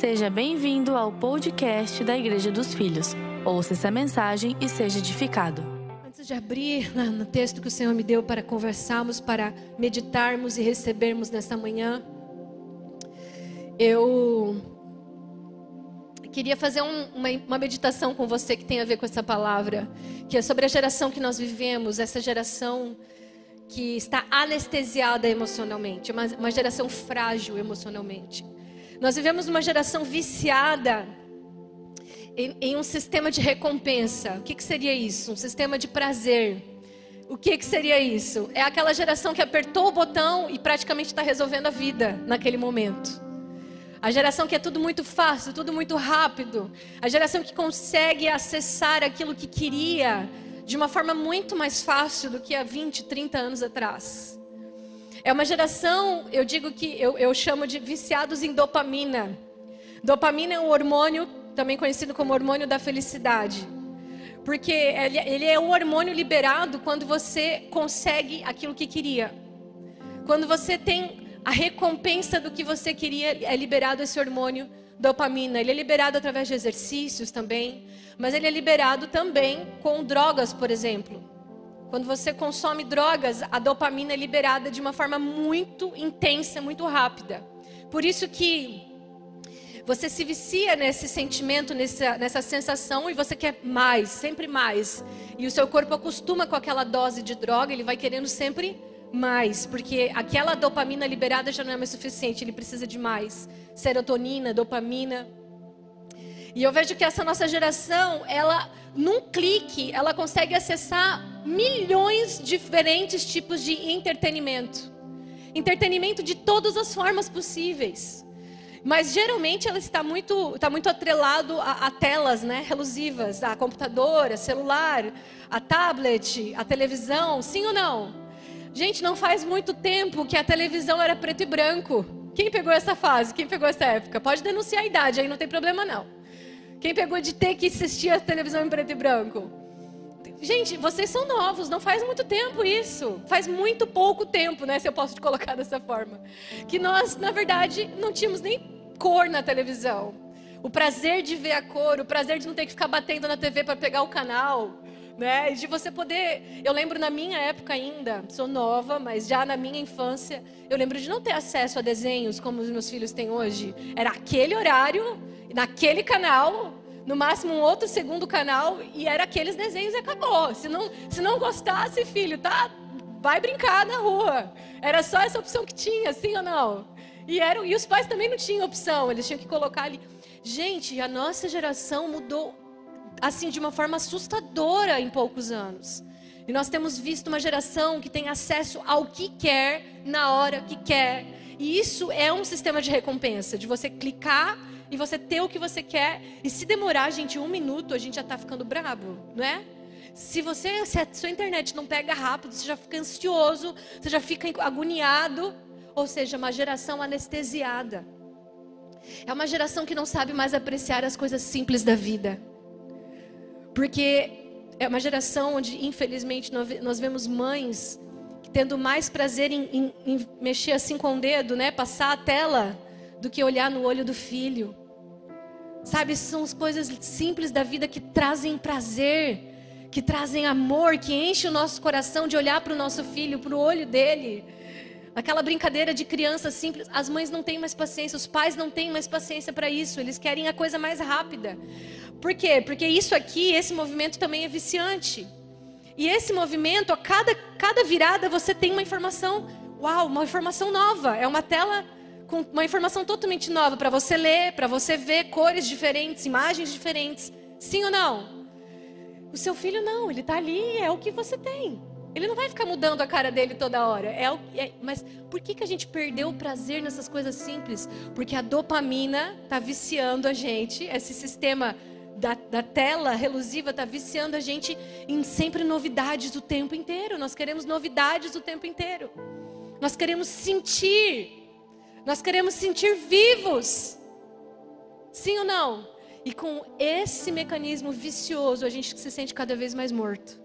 Seja bem-vindo ao podcast da Igreja dos Filhos. Ouça essa mensagem e seja edificado. Antes de abrir no texto que o Senhor me deu para conversarmos, para meditarmos e recebermos nessa manhã, eu queria fazer um, uma, uma meditação com você que tem a ver com essa palavra, que é sobre a geração que nós vivemos, essa geração que está anestesiada emocionalmente, uma, uma geração frágil emocionalmente. Nós vivemos uma geração viciada em, em um sistema de recompensa. O que, que, seria isso? Um sistema de prazer. O que, que seria isso? É aquela geração que apertou o botão e praticamente está resolvendo a vida naquele momento. A geração que é tudo muito fácil, tudo muito rápido. A geração que consegue acessar aquilo que queria de uma forma muito mais fácil do que há 20, 30 anos atrás. É uma geração, eu digo que eu, eu chamo de viciados em dopamina. Dopamina é um hormônio, também conhecido como hormônio da felicidade. Porque ele, ele é um hormônio liberado quando você consegue aquilo que queria. Quando você tem a recompensa do que você queria, é liberado esse hormônio dopamina. Ele é liberado através de exercícios também, mas ele é liberado também com drogas, por exemplo. Quando você consome drogas, a dopamina é liberada de uma forma muito intensa, muito rápida. Por isso que você se vicia nesse sentimento, nessa, nessa sensação e você quer mais, sempre mais. E o seu corpo acostuma com aquela dose de droga, ele vai querendo sempre mais, porque aquela dopamina liberada já não é mais suficiente, ele precisa de mais. Serotonina, dopamina. E eu vejo que essa nossa geração, ela num clique, ela consegue acessar milhões de diferentes tipos de entretenimento. Entretenimento de todas as formas possíveis. Mas geralmente ela está muito, está muito atrelado a, a telas, né, relusivas, a computador, a celular, a tablet, a televisão, sim ou não? Gente, não faz muito tempo que a televisão era preto e branco. Quem pegou essa fase? Quem pegou essa época? Pode denunciar a idade, aí não tem problema não. Quem pegou de ter que assistir a televisão em preto e branco? Gente, vocês são novos, não faz muito tempo isso. Faz muito pouco tempo, né? Se eu posso te colocar dessa forma. Que nós, na verdade, não tínhamos nem cor na televisão. O prazer de ver a cor, o prazer de não ter que ficar batendo na TV para pegar o canal né? De você poder. Eu lembro na minha época ainda, sou nova, mas já na minha infância, eu lembro de não ter acesso a desenhos como os meus filhos têm hoje. Era aquele horário, naquele canal, no máximo um outro segundo canal, e era aqueles desenhos e acabou. Se não, se não gostasse, filho, tá? Vai brincar na rua. Era só essa opção que tinha, sim ou não? E, eram, e os pais também não tinham opção, eles tinham que colocar ali. Gente, a nossa geração mudou assim de uma forma assustadora em poucos anos. E nós temos visto uma geração que tem acesso ao que quer na hora que quer. E isso é um sistema de recompensa, de você clicar e você ter o que você quer. E se demorar, gente, um minuto, a gente já está ficando brabo, não é? Se você, se a sua internet não pega rápido, você já fica ansioso, você já fica agoniado. Ou seja, uma geração anestesiada. É uma geração que não sabe mais apreciar as coisas simples da vida. Porque é uma geração onde, infelizmente, nós vemos mães tendo mais prazer em, em, em, mexer assim com o dedo, né? Passar a tela, do que olhar no olho do filho. Sabe, são as coisas simples da vida que trazem prazer, que trazem amor, que enchem o nosso coração de olhar para o nosso filho, para o olho dele. Aquela brincadeira de criança simples, as mães não têm mais paciência, os pais não têm mais paciência para isso, eles querem a coisa mais rápida. Por quê? Porque isso aqui, esse movimento também é viciante. E esse movimento, a cada, cada virada você tem uma informação, uau, uma informação nova. É uma tela com uma informação totalmente nova para você ler, para você ver cores diferentes, imagens diferentes. Sim ou não? O seu filho não, ele está ali, é o que você tem. Ele não vai ficar mudando a cara dele toda hora. É, o, é mas por que, que a gente perdeu o prazer nessas coisas simples? Porque a dopamina está viciando a gente, esse sistema da, da tela relusiva está viciando a gente em sempre novidades o tempo inteiro. Nós queremos novidades o tempo inteiro. Nós queremos sentir. Nós queremos sentir vivos. Sim ou não? E com esse mecanismo vicioso, a gente se sente cada vez mais morto,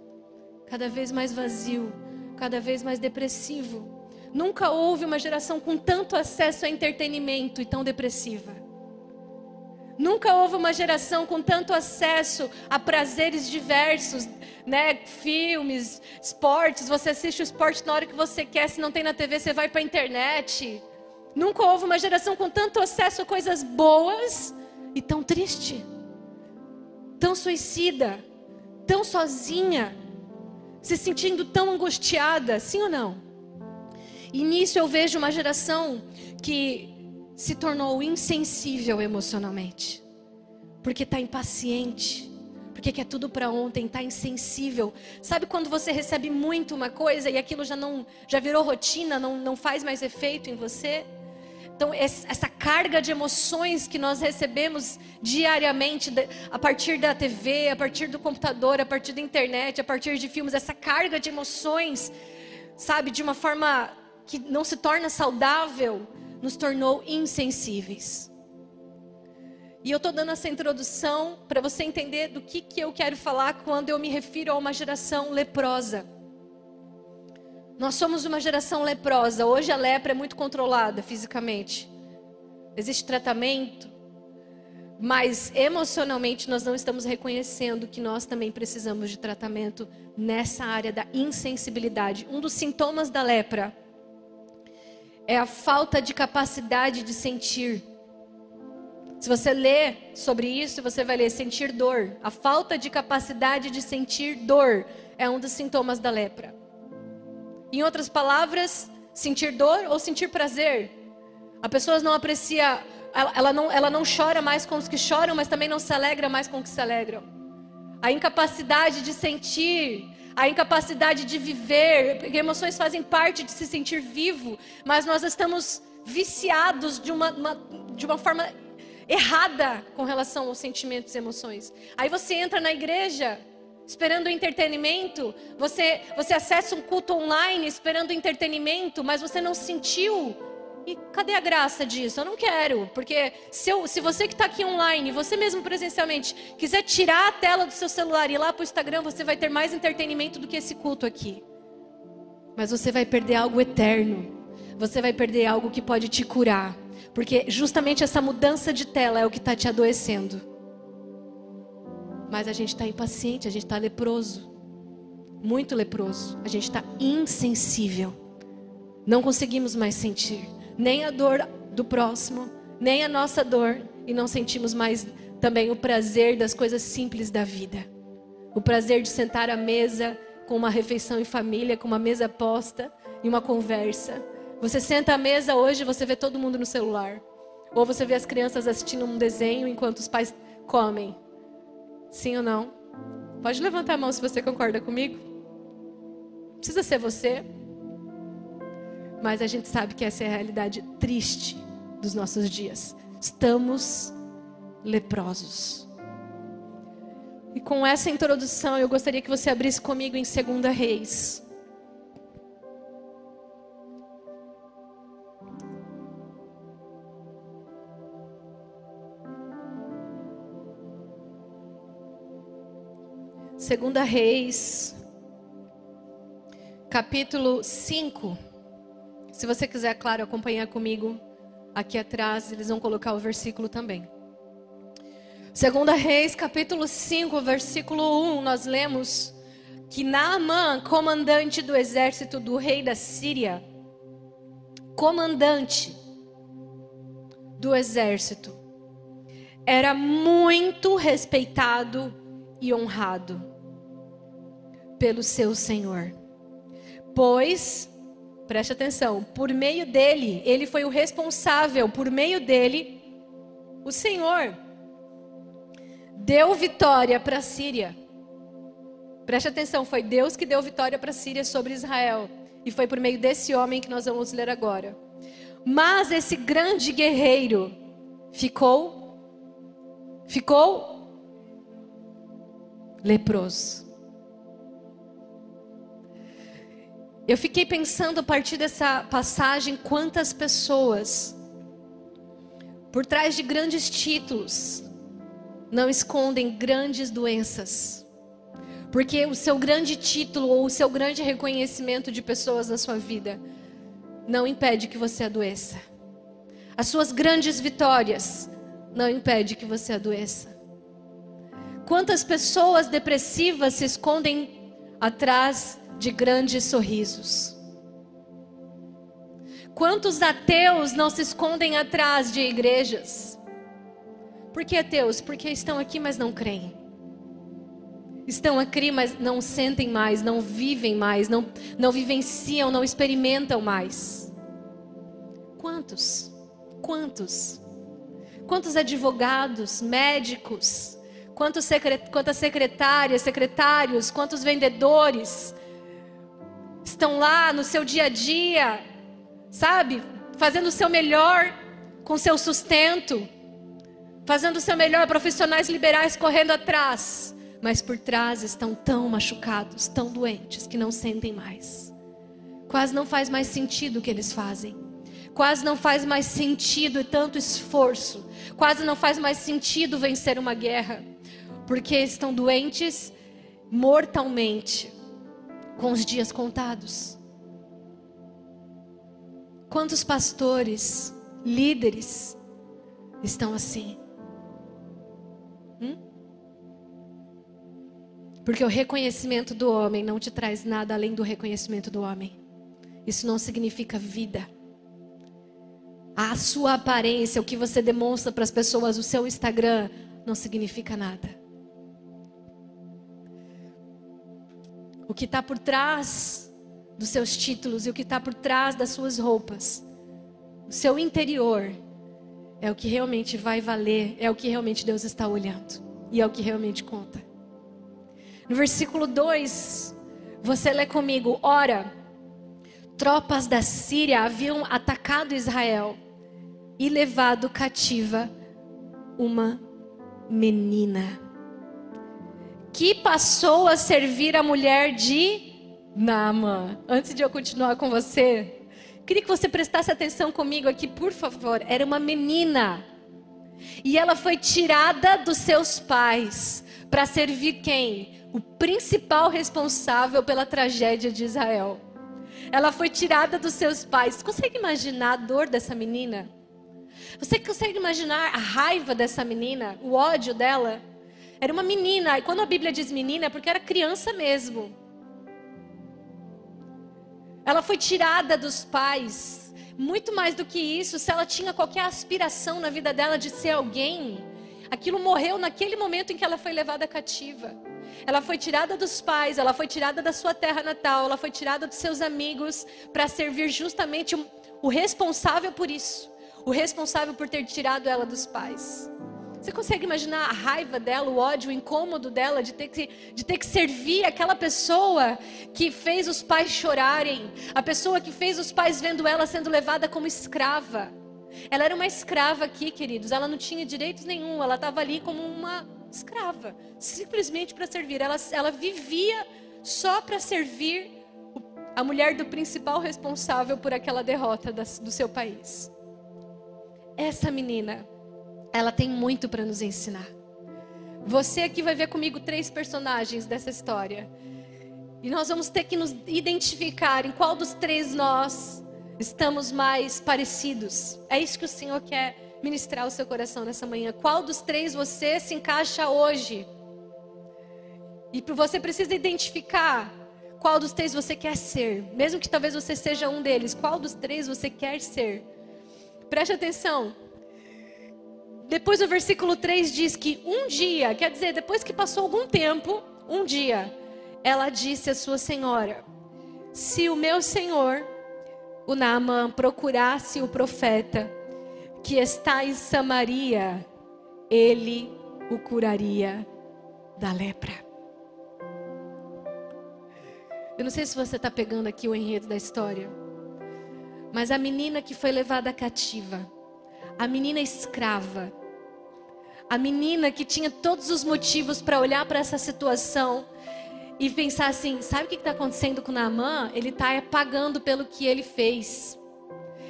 cada vez mais vazio, cada vez mais depressivo. Nunca houve uma geração com tanto acesso a entretenimento e tão depressiva. Nunca houve uma geração com tanto acesso a prazeres diversos, né? Filmes, esportes. Você assiste o esporte na hora que você quer. Se não tem na TV, você vai para a internet. Nunca houve uma geração com tanto acesso a coisas boas e tão triste, tão suicida, tão sozinha, se sentindo tão angustiada, sim ou não? E nisso eu vejo uma geração que se tornou insensível emocionalmente, porque está impaciente, porque quer tudo para ontem, está insensível. Sabe quando você recebe muito uma coisa e aquilo já não, já virou rotina, não, não faz mais efeito em você? Então, essa carga de emoções que nós recebemos diariamente, a partir da TV, a partir do computador, a partir da internet, a partir de filmes, essa carga de emoções, sabe, de uma forma que não se torna saudável, nos tornou insensíveis. E eu estou dando essa introdução para você entender do que, que eu quero falar quando eu me refiro a uma geração leprosa. Nós somos uma geração leprosa. Hoje a lepra é muito controlada fisicamente. Existe tratamento, mas emocionalmente nós não estamos reconhecendo que nós também precisamos de tratamento nessa área da insensibilidade. Um dos sintomas da lepra é a falta de capacidade de sentir. Se você ler sobre isso, você vai ler sentir dor. A falta de capacidade de sentir dor é um dos sintomas da lepra. Em outras palavras, sentir dor ou sentir prazer. A pessoa não aprecia, ela, ela, não, ela não chora mais com os que choram, mas também não se alegra mais com os que se alegram. A incapacidade de sentir a incapacidade de viver, porque emoções fazem parte de se sentir vivo, mas nós estamos viciados de uma, uma, de uma forma errada com relação aos sentimentos e emoções. Aí você entra na igreja esperando entretenimento, você, você acessa um culto online esperando entretenimento, mas você não sentiu e cadê a graça disso? Eu não quero, porque se, eu, se você que está aqui online, você mesmo presencialmente, quiser tirar a tela do seu celular e ir lá para o Instagram, você vai ter mais entretenimento do que esse culto aqui. Mas você vai perder algo eterno. Você vai perder algo que pode te curar. Porque justamente essa mudança de tela é o que está te adoecendo. Mas a gente está impaciente, a gente está leproso. Muito leproso. A gente está insensível. Não conseguimos mais sentir nem a dor do próximo, nem a nossa dor, e não sentimos mais também o prazer das coisas simples da vida. O prazer de sentar à mesa com uma refeição em família, com uma mesa posta e uma conversa. Você senta à mesa hoje, você vê todo mundo no celular. Ou você vê as crianças assistindo um desenho enquanto os pais comem. Sim ou não? Pode levantar a mão se você concorda comigo. Precisa ser você. Mas a gente sabe que essa é a realidade triste dos nossos dias. Estamos leprosos. E com essa introdução, eu gostaria que você abrisse comigo em 2 Reis. Segunda Reis, capítulo 5. Se você quiser, claro, acompanhar comigo aqui atrás, eles vão colocar o versículo também. Segunda Reis, capítulo 5, versículo 1, nós lemos que Naamã, comandante do exército do rei da Síria, comandante do exército, era muito respeitado e honrado pelo seu senhor, pois Preste atenção. Por meio dele, ele foi o responsável, por meio dele, o Senhor deu vitória para a Síria. Preste atenção, foi Deus que deu vitória para a Síria sobre Israel. E foi por meio desse homem que nós vamos ler agora. Mas esse grande guerreiro ficou ficou leproso. Eu fiquei pensando a partir dessa passagem quantas pessoas, por trás de grandes títulos, não escondem grandes doenças. Porque o seu grande título ou o seu grande reconhecimento de pessoas na sua vida não impede que você adoeça. As suas grandes vitórias não impede que você adoeça. Quantas pessoas depressivas se escondem atrás de grandes sorrisos? Quantos ateus não se escondem atrás de igrejas? Por que ateus? Porque estão aqui, mas não creem. Estão aqui, mas não sentem mais, não vivem mais, não, não vivenciam, não experimentam mais. Quantos? Quantos? Quantos advogados, médicos, quantos secret, quantas secretárias, secretários, quantos vendedores estão lá no seu dia a dia, sabe, fazendo o seu melhor com seu sustento, fazendo o seu melhor, profissionais liberais correndo atrás, mas por trás estão tão machucados, tão doentes que não sentem mais. Quase não faz mais sentido o que eles fazem. Quase não faz mais sentido tanto esforço. Quase não faz mais sentido vencer uma guerra porque estão doentes mortalmente, com os dias contados. Quantos pastores, líderes estão assim? Hum? Porque o reconhecimento do homem não te traz nada além do reconhecimento do homem. Isso não significa vida. A sua aparência, o que você demonstra para as pessoas, o seu Instagram, não significa nada. O que está por trás dos seus títulos e o que está por trás das suas roupas, o seu interior, é o que realmente vai valer, é o que realmente Deus está olhando e é o que realmente conta. No versículo 2, você lê comigo: Ora, tropas da Síria haviam atacado Israel e levado cativa uma menina que passou a servir a mulher de Naamã. Antes de eu continuar com você, queria que você prestasse atenção comigo aqui, por favor. Era uma menina. E ela foi tirada dos seus pais para servir quem? O principal responsável pela tragédia de Israel. Ela foi tirada dos seus pais. Você consegue imaginar a dor dessa menina? Você consegue imaginar a raiva dessa menina, o ódio dela? Era uma menina. E quando a Bíblia diz menina, é porque era criança mesmo. Ela foi tirada dos pais. Muito mais do que isso, se ela tinha qualquer aspiração na vida dela de ser alguém, aquilo morreu naquele momento em que ela foi levada cativa. Ela foi tirada dos pais, ela foi tirada da sua terra natal, ela foi tirada dos seus amigos para servir justamente o responsável por isso, o responsável por ter tirado ela dos pais. Você consegue imaginar a raiva dela, o ódio, o incômodo dela de ter, que, de ter que servir aquela pessoa que fez os pais chorarem, a pessoa que fez os pais vendo ela sendo levada como escrava. Ela era uma escrava aqui, queridos, ela não tinha direitos nenhum, ela estava ali como uma escrava, simplesmente para servir. Ela, ela vivia só para servir a mulher do principal responsável por aquela derrota do seu país. Essa menina ela tem muito para nos ensinar. Você aqui vai ver comigo três personagens dessa história. E nós vamos ter que nos identificar em qual dos três nós estamos mais parecidos. É isso que o Senhor quer ministrar ao seu coração nessa manhã. Qual dos três você se encaixa hoje? E você precisa identificar qual dos três você quer ser. Mesmo que talvez você seja um deles, qual dos três você quer ser? Preste atenção. Depois o versículo 3 diz que um dia, quer dizer, depois que passou algum tempo, um dia, ela disse à sua senhora: Se o meu senhor, o Naamã, procurasse o profeta que está em Samaria, ele o curaria da lepra. Eu não sei se você está pegando aqui o enredo da história, mas a menina que foi levada cativa, a menina escrava, a menina que tinha todos os motivos para olhar para essa situação e pensar assim: sabe o que está acontecendo com Naamã? Ele está pagando pelo que ele fez.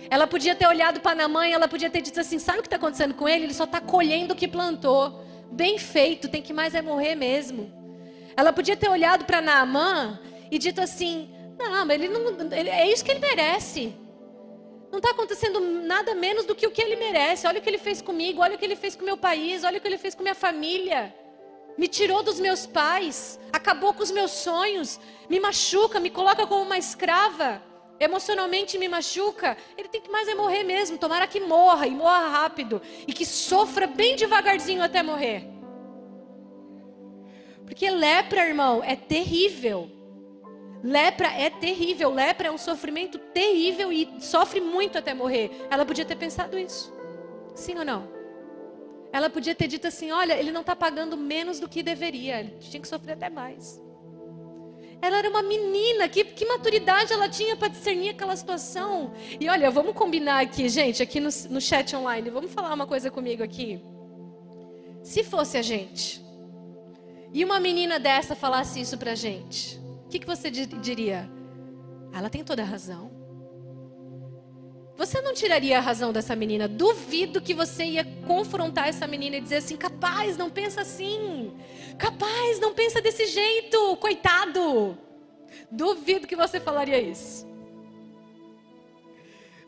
Ela podia ter olhado para Naamã e ela podia ter dito assim: sabe o que está acontecendo com ele? Ele só está colhendo o que plantou. Bem feito, tem que mais é morrer mesmo. Ela podia ter olhado para Naamã e dito assim: não, ele não, ele, é isso que ele merece. Não está acontecendo nada menos do que o que ele merece. Olha o que ele fez comigo, olha o que ele fez com meu país, olha o que ele fez com minha família. Me tirou dos meus pais, acabou com os meus sonhos, me machuca, me coloca como uma escrava, emocionalmente me machuca. Ele tem que mais é morrer mesmo. Tomara que morra e morra rápido e que sofra bem devagarzinho até morrer. Porque lepra, irmão, é terrível. Lepra é terrível, lepra é um sofrimento terrível e sofre muito até morrer. Ela podia ter pensado isso. Sim ou não? Ela podia ter dito assim: olha, ele não está pagando menos do que deveria, ele tinha que sofrer até mais. Ela era uma menina, que, que maturidade ela tinha para discernir aquela situação. E olha, vamos combinar aqui, gente, aqui no, no chat online, vamos falar uma coisa comigo aqui. Se fosse a gente, e uma menina dessa falasse isso pra gente, o que, que você diria? Ela tem toda a razão. Você não tiraria a razão dessa menina. Duvido que você ia confrontar essa menina e dizer assim: capaz, não pensa assim. Capaz, não pensa desse jeito, coitado. Duvido que você falaria isso.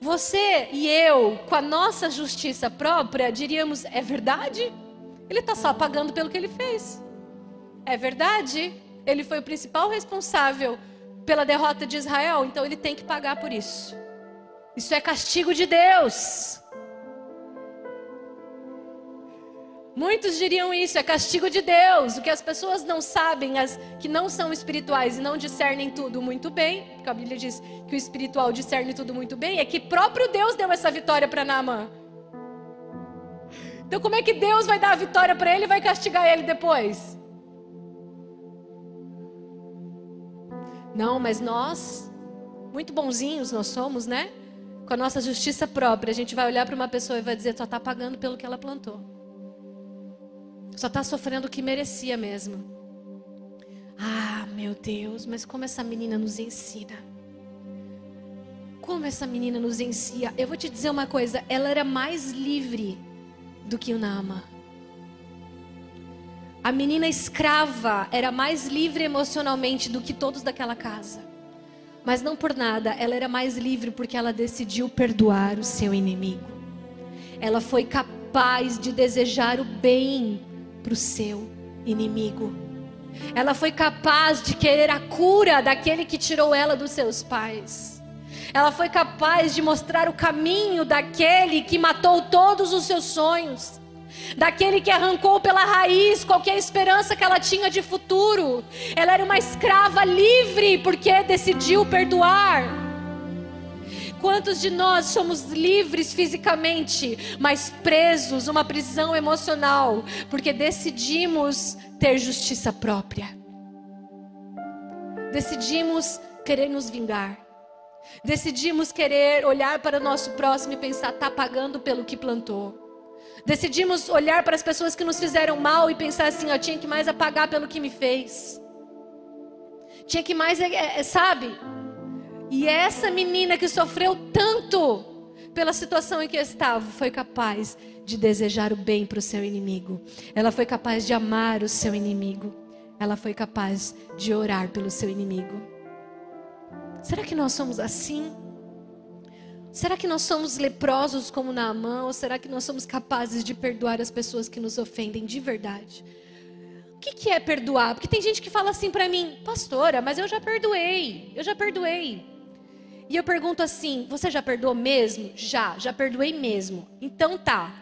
Você e eu, com a nossa justiça própria, diríamos: é verdade? Ele está só pagando pelo que ele fez. É verdade? Ele foi o principal responsável pela derrota de Israel, então ele tem que pagar por isso. Isso é castigo de Deus. Muitos diriam isso, é castigo de Deus. O que as pessoas não sabem, as que não são espirituais e não discernem tudo muito bem, porque a Bíblia diz que o espiritual discerne tudo muito bem, é que próprio Deus deu essa vitória para Naamã. Então, como é que Deus vai dar a vitória para ele e vai castigar ele depois? Não, mas nós, muito bonzinhos nós somos, né? Com a nossa justiça própria, a gente vai olhar para uma pessoa e vai dizer: só está pagando pelo que ela plantou. Só está sofrendo o que merecia mesmo. Ah, meu Deus, mas como essa menina nos ensina. Como essa menina nos ensina. Eu vou te dizer uma coisa: ela era mais livre do que o Nama. A menina escrava era mais livre emocionalmente do que todos daquela casa. Mas não por nada, ela era mais livre porque ela decidiu perdoar o seu inimigo. Ela foi capaz de desejar o bem para o seu inimigo. Ela foi capaz de querer a cura daquele que tirou ela dos seus pais. Ela foi capaz de mostrar o caminho daquele que matou todos os seus sonhos daquele que arrancou pela raiz qualquer esperança que ela tinha de futuro. Ela era uma escrava livre porque decidiu perdoar. Quantos de nós somos livres fisicamente, mas presos uma prisão emocional, porque decidimos ter justiça própria? Decidimos querer nos vingar. Decidimos querer olhar para o nosso próximo e pensar, está pagando pelo que plantou. Decidimos olhar para as pessoas que nos fizeram mal e pensar assim: eu tinha que mais apagar pelo que me fez. Tinha que mais, é, é, sabe? E essa menina que sofreu tanto pela situação em que estava, foi capaz de desejar o bem para o seu inimigo. Ela foi capaz de amar o seu inimigo. Ela foi capaz de orar pelo seu inimigo. Será que nós somos assim? Será que nós somos leprosos como Naamã? Ou será que nós somos capazes de perdoar as pessoas que nos ofendem de verdade? O que, que é perdoar? Porque tem gente que fala assim para mim, pastora, mas eu já perdoei, eu já perdoei. E eu pergunto assim: você já perdoou mesmo? Já, já perdoei mesmo. Então tá.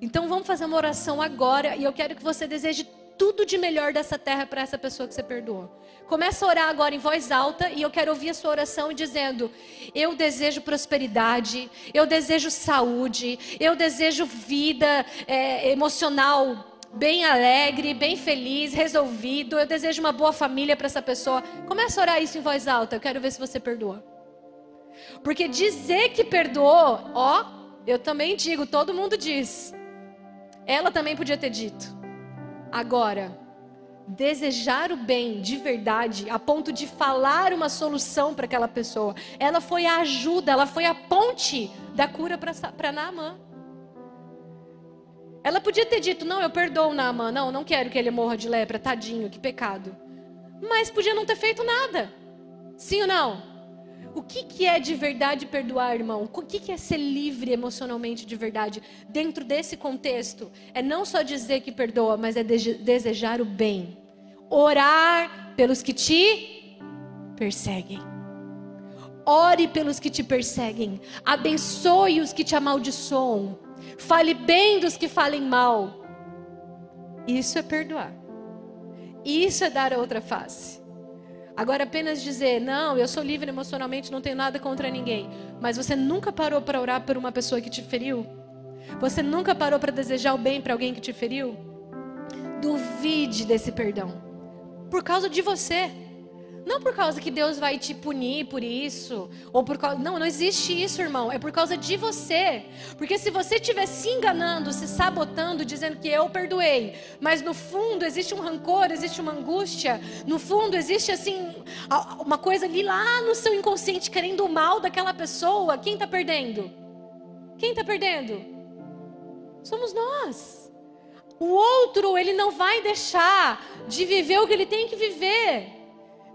Então vamos fazer uma oração agora e eu quero que você deseje tudo de melhor dessa terra para essa pessoa que você perdoou. Começa a orar agora em voz alta e eu quero ouvir a sua oração dizendo: Eu desejo prosperidade, eu desejo saúde, eu desejo vida é, emocional bem alegre, bem feliz, resolvido. Eu desejo uma boa família para essa pessoa. Começa a orar isso em voz alta. Eu quero ver se você perdoa. Porque dizer que perdoou, ó, eu também digo, todo mundo diz. Ela também podia ter dito. Agora, desejar o bem de verdade, a ponto de falar uma solução para aquela pessoa. Ela foi a ajuda, ela foi a ponte da cura para Naamã. Ela podia ter dito: Não, eu perdoo Naamã, não, não quero que ele morra de lepra, tadinho, que pecado. Mas podia não ter feito nada. Sim ou não? O que, que é de verdade perdoar, irmão? O que, que é ser livre emocionalmente de verdade? Dentro desse contexto, é não só dizer que perdoa, mas é de desejar o bem. Orar pelos que te perseguem. Ore pelos que te perseguem. Abençoe os que te amaldiçoam. Fale bem dos que falem mal. Isso é perdoar. Isso é dar a outra face. Agora, apenas dizer, não, eu sou livre emocionalmente, não tenho nada contra ninguém. Mas você nunca parou para orar por uma pessoa que te feriu? Você nunca parou para desejar o bem para alguém que te feriu? Duvide desse perdão. Por causa de você. Não por causa que Deus vai te punir por isso, ou por causa, não, não existe isso, irmão. É por causa de você. Porque se você estiver se enganando, se sabotando, dizendo que eu perdoei, mas no fundo existe um rancor, existe uma angústia, no fundo existe assim uma coisa ali lá no seu inconsciente querendo o mal daquela pessoa, quem está perdendo? Quem está perdendo? Somos nós. O outro, ele não vai deixar de viver o que ele tem que viver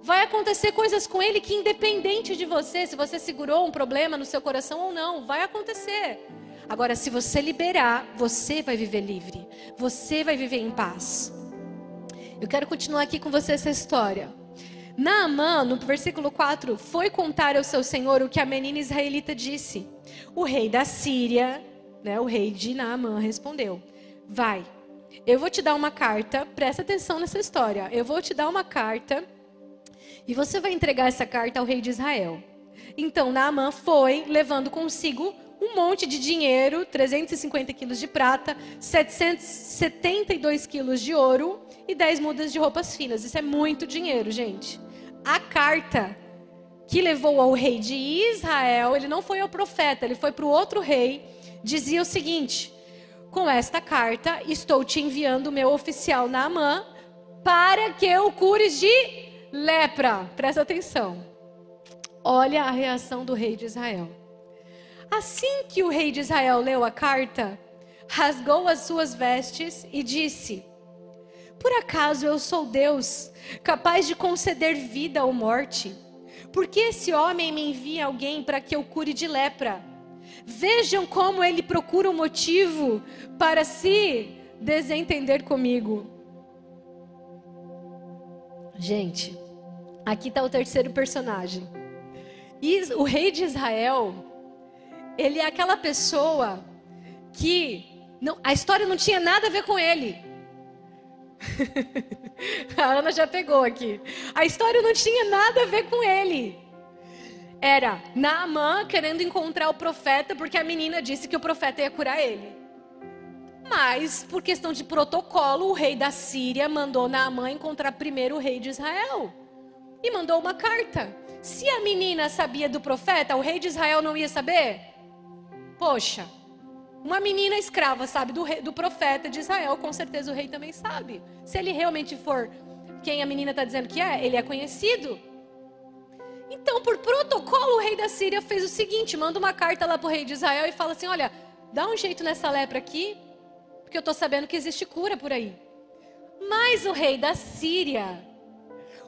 vai acontecer coisas com ele que, independente de você, se você segurou um problema no seu coração ou não, vai acontecer. Agora, se você liberar, você vai viver livre, você vai viver em paz. Eu quero continuar aqui com você essa história. Naamã, no versículo 4, foi contar ao seu senhor o que a menina israelita disse. O rei da Síria, né, o rei de Naamã, respondeu: Vai, eu vou te dar uma carta, presta atenção nessa história. Eu vou te dar uma carta e você vai entregar essa carta ao rei de Israel. Então Naamã foi, levando consigo um monte de dinheiro, 350 quilos de prata, 772 quilos de ouro e 10 mudas de roupas finas. Isso é muito dinheiro, gente. A carta que levou ao rei de Israel, ele não foi ao profeta, ele foi para o outro rei, dizia o seguinte: Com esta carta estou te enviando o meu oficial Naamã para que o cures de lepra. Presta atenção. Olha a reação do rei de Israel. Assim que o rei de Israel leu a carta, rasgou as suas vestes e disse: Por acaso eu sou Deus, capaz de conceder vida ou morte? Por que esse homem me envia alguém para que eu cure de lepra? Vejam como ele procura um motivo para se desentender comigo. Gente, Aqui está o terceiro personagem. E o rei de Israel, ele é aquela pessoa que não, a história não tinha nada a ver com ele. a Ana já pegou aqui. A história não tinha nada a ver com ele. Era Naamã querendo encontrar o profeta porque a menina disse que o profeta ia curar ele. Mas, por questão de protocolo, o rei da Síria mandou Naamã encontrar primeiro o rei de Israel e mandou uma carta. Se a menina sabia do profeta, o rei de Israel não ia saber? Poxa, uma menina escrava sabe do, rei, do profeta de Israel, com certeza o rei também sabe. Se ele realmente for quem a menina está dizendo que é, ele é conhecido. Então, por protocolo, o rei da Síria fez o seguinte: manda uma carta lá para o rei de Israel e fala assim: olha, dá um jeito nessa lepra aqui, porque eu estou sabendo que existe cura por aí. Mas o rei da Síria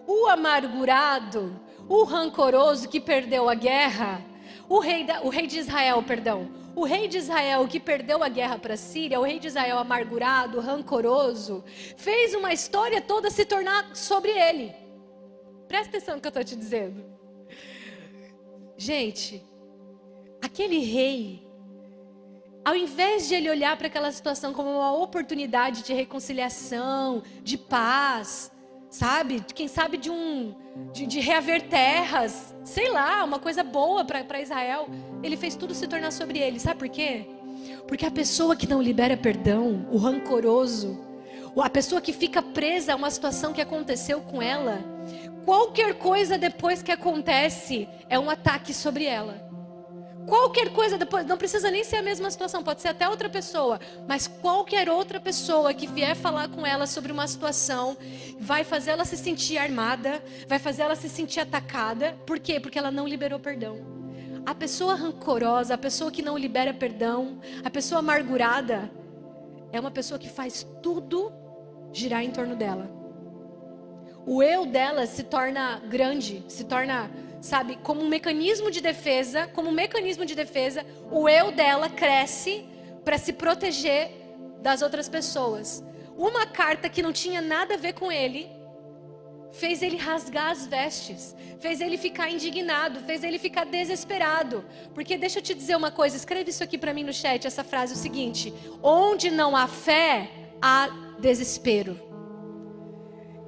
o amargurado, o rancoroso que perdeu a guerra, o rei, da, o rei de Israel, perdão, o rei de Israel que perdeu a guerra para a Síria, o rei de Israel amargurado, rancoroso, fez uma história toda se tornar sobre ele. Presta atenção no que eu estou te dizendo. Gente, aquele rei, ao invés de ele olhar para aquela situação como uma oportunidade de reconciliação, de paz, sabe? Quem sabe de um de, de reaver terras, sei lá, uma coisa boa para Israel. Ele fez tudo se tornar sobre ele. Sabe por quê? Porque a pessoa que não libera perdão, o rancoroso, a pessoa que fica presa a uma situação que aconteceu com ela, qualquer coisa depois que acontece é um ataque sobre ela. Qualquer coisa depois, não precisa nem ser a mesma situação, pode ser até outra pessoa, mas qualquer outra pessoa que vier falar com ela sobre uma situação, vai fazer ela se sentir armada, vai fazer ela se sentir atacada. Por quê? Porque ela não liberou perdão. A pessoa rancorosa, a pessoa que não libera perdão, a pessoa amargurada, é uma pessoa que faz tudo girar em torno dela. O eu dela se torna grande, se torna sabe, como um mecanismo de defesa, como um mecanismo de defesa, o eu dela cresce para se proteger das outras pessoas. Uma carta que não tinha nada a ver com ele fez ele rasgar as vestes, fez ele ficar indignado, fez ele ficar desesperado. Porque deixa eu te dizer uma coisa, escreve isso aqui para mim no chat, essa frase é o seguinte: onde não há fé, há desespero.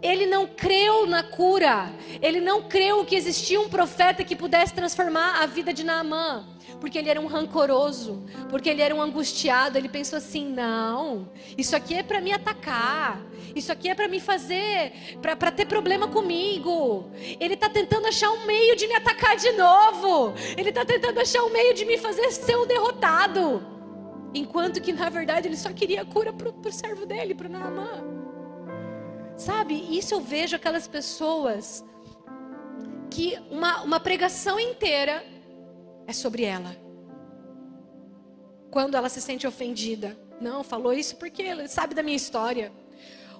Ele não creu na cura. Ele não creu que existia um profeta que pudesse transformar a vida de Naamã. Porque ele era um rancoroso, porque ele era um angustiado. Ele pensou assim: não, isso aqui é para me atacar, isso aqui é para me fazer, para ter problema comigo. Ele está tentando achar um meio de me atacar de novo, ele está tentando achar um meio de me fazer ser o derrotado. Enquanto que na verdade ele só queria cura para o servo dele, para Naamã. Sabe, isso eu vejo aquelas pessoas que uma, uma pregação inteira é sobre ela. Quando ela se sente ofendida. Não, falou isso porque ele sabe da minha história.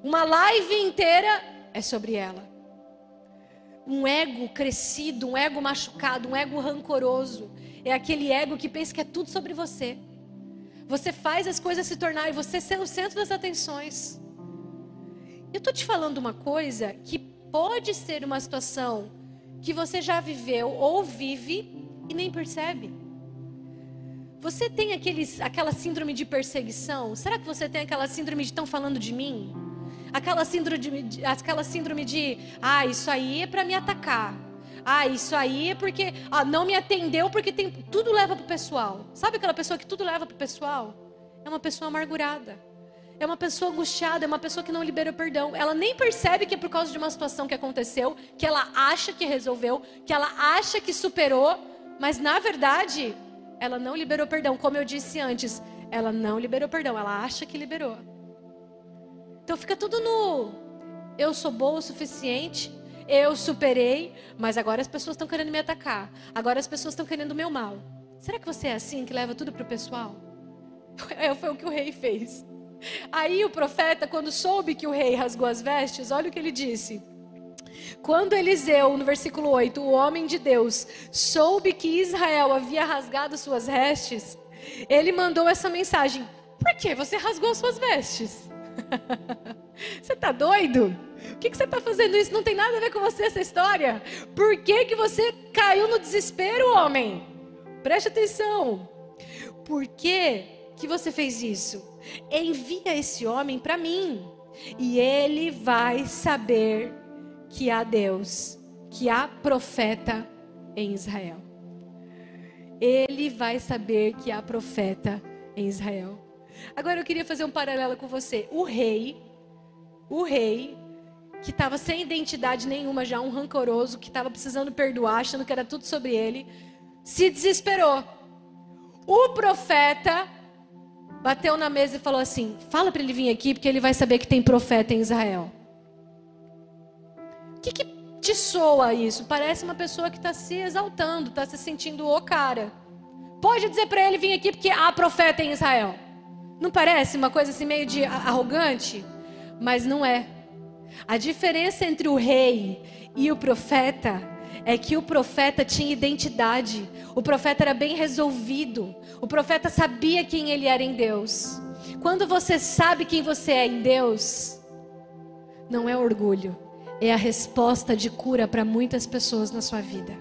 Uma live inteira é sobre ela. Um ego crescido, um ego machucado, um ego rancoroso. É aquele ego que pensa que é tudo sobre você. Você faz as coisas se tornarem você ser o centro das atenções. Eu estou te falando uma coisa que pode ser uma situação que você já viveu ou vive e nem percebe. Você tem aqueles, aquela síndrome de perseguição? Será que você tem aquela síndrome de estão falando de mim? Aquela síndrome de, aquela síndrome de ah, isso aí é para me atacar. Ah, isso aí é porque ah, não me atendeu porque tem tudo leva para o pessoal. Sabe aquela pessoa que tudo leva para o pessoal? É uma pessoa amargurada. É uma pessoa angustiada, é uma pessoa que não libera perdão. Ela nem percebe que é por causa de uma situação que aconteceu, que ela acha que resolveu, que ela acha que superou, mas na verdade, ela não liberou perdão. Como eu disse antes, ela não liberou perdão, ela acha que liberou. Então fica tudo no eu sou boa o suficiente, eu superei, mas agora as pessoas estão querendo me atacar. Agora as pessoas estão querendo o meu mal. Será que você é assim que leva tudo para o pessoal? É, foi o que o rei fez. Aí o profeta, quando soube que o rei rasgou as vestes, olha o que ele disse. Quando Eliseu, no versículo 8, o homem de Deus, soube que Israel havia rasgado suas vestes, ele mandou essa mensagem: Por que você rasgou suas vestes? você está doido? O que, que você está fazendo isso? Não tem nada a ver com você essa história. Por que, que você caiu no desespero, homem? Preste atenção. Por que, que você fez isso? Envia esse homem para mim, e ele vai saber que há Deus, que há profeta em Israel. Ele vai saber que há profeta em Israel. Agora eu queria fazer um paralelo com você. O rei, o rei, que estava sem identidade nenhuma já, um rancoroso, que estava precisando perdoar, achando que era tudo sobre ele, se desesperou. O profeta bateu na mesa e falou assim: Fala para ele vir aqui, porque ele vai saber que tem profeta em Israel. O que, que te soa isso? Parece uma pessoa que está se exaltando, está se sentindo o cara. Pode dizer para ele vir aqui, porque há profeta em Israel. Não parece uma coisa assim meio de arrogante? Mas não é. A diferença entre o rei e o profeta é que o profeta tinha identidade, o profeta era bem resolvido, o profeta sabia quem ele era em Deus. Quando você sabe quem você é em Deus, não é orgulho, é a resposta de cura para muitas pessoas na sua vida.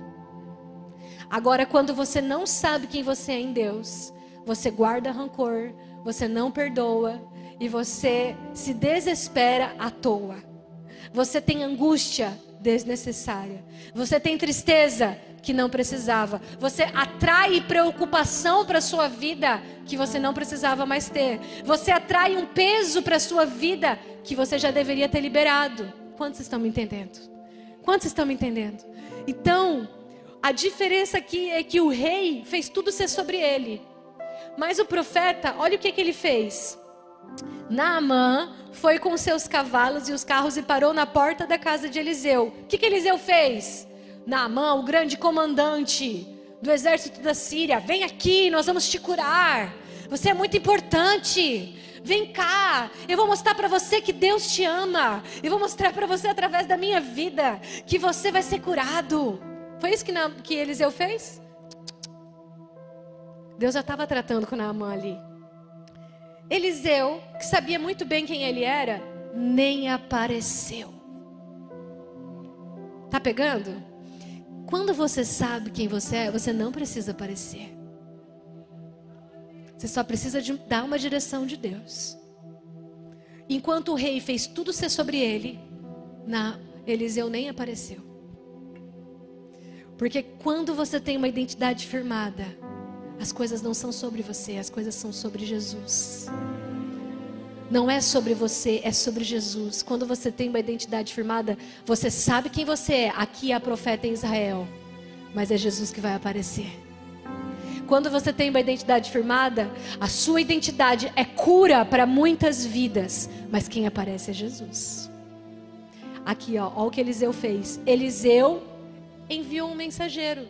Agora, quando você não sabe quem você é em Deus, você guarda rancor, você não perdoa e você se desespera à toa. Você tem angústia desnecessária. Você tem tristeza que não precisava. Você atrai preocupação para sua vida que você não precisava mais ter. Você atrai um peso para sua vida que você já deveria ter liberado. Quantos estão me entendendo? Quantos estão me entendendo? Então, a diferença aqui é que o rei fez tudo ser sobre ele. Mas o profeta, olha o que, que ele fez. Naamã foi com seus cavalos e os carros e parou na porta da casa de Eliseu. O que, que Eliseu fez? Naamã, o grande comandante do exército da Síria, vem aqui, nós vamos te curar. Você é muito importante. Vem cá, eu vou mostrar para você que Deus te ama. Eu vou mostrar para você através da minha vida que você vai ser curado. Foi isso que, Na, que Eliseu fez? Deus já estava tratando com Naamã ali. Eliseu, que sabia muito bem quem ele era, nem apareceu. Tá pegando? Quando você sabe quem você é, você não precisa aparecer. Você só precisa de dar uma direção de Deus. Enquanto o rei fez tudo ser sobre ele, na Eliseu nem apareceu. Porque quando você tem uma identidade firmada, as coisas não são sobre você, as coisas são sobre Jesus. Não é sobre você, é sobre Jesus. Quando você tem uma identidade firmada, você sabe quem você é. Aqui é a profeta em Israel, mas é Jesus que vai aparecer. Quando você tem uma identidade firmada, a sua identidade é cura para muitas vidas, mas quem aparece é Jesus. Aqui, ó, ó o que Eliseu fez. Eliseu enviou um mensageiro.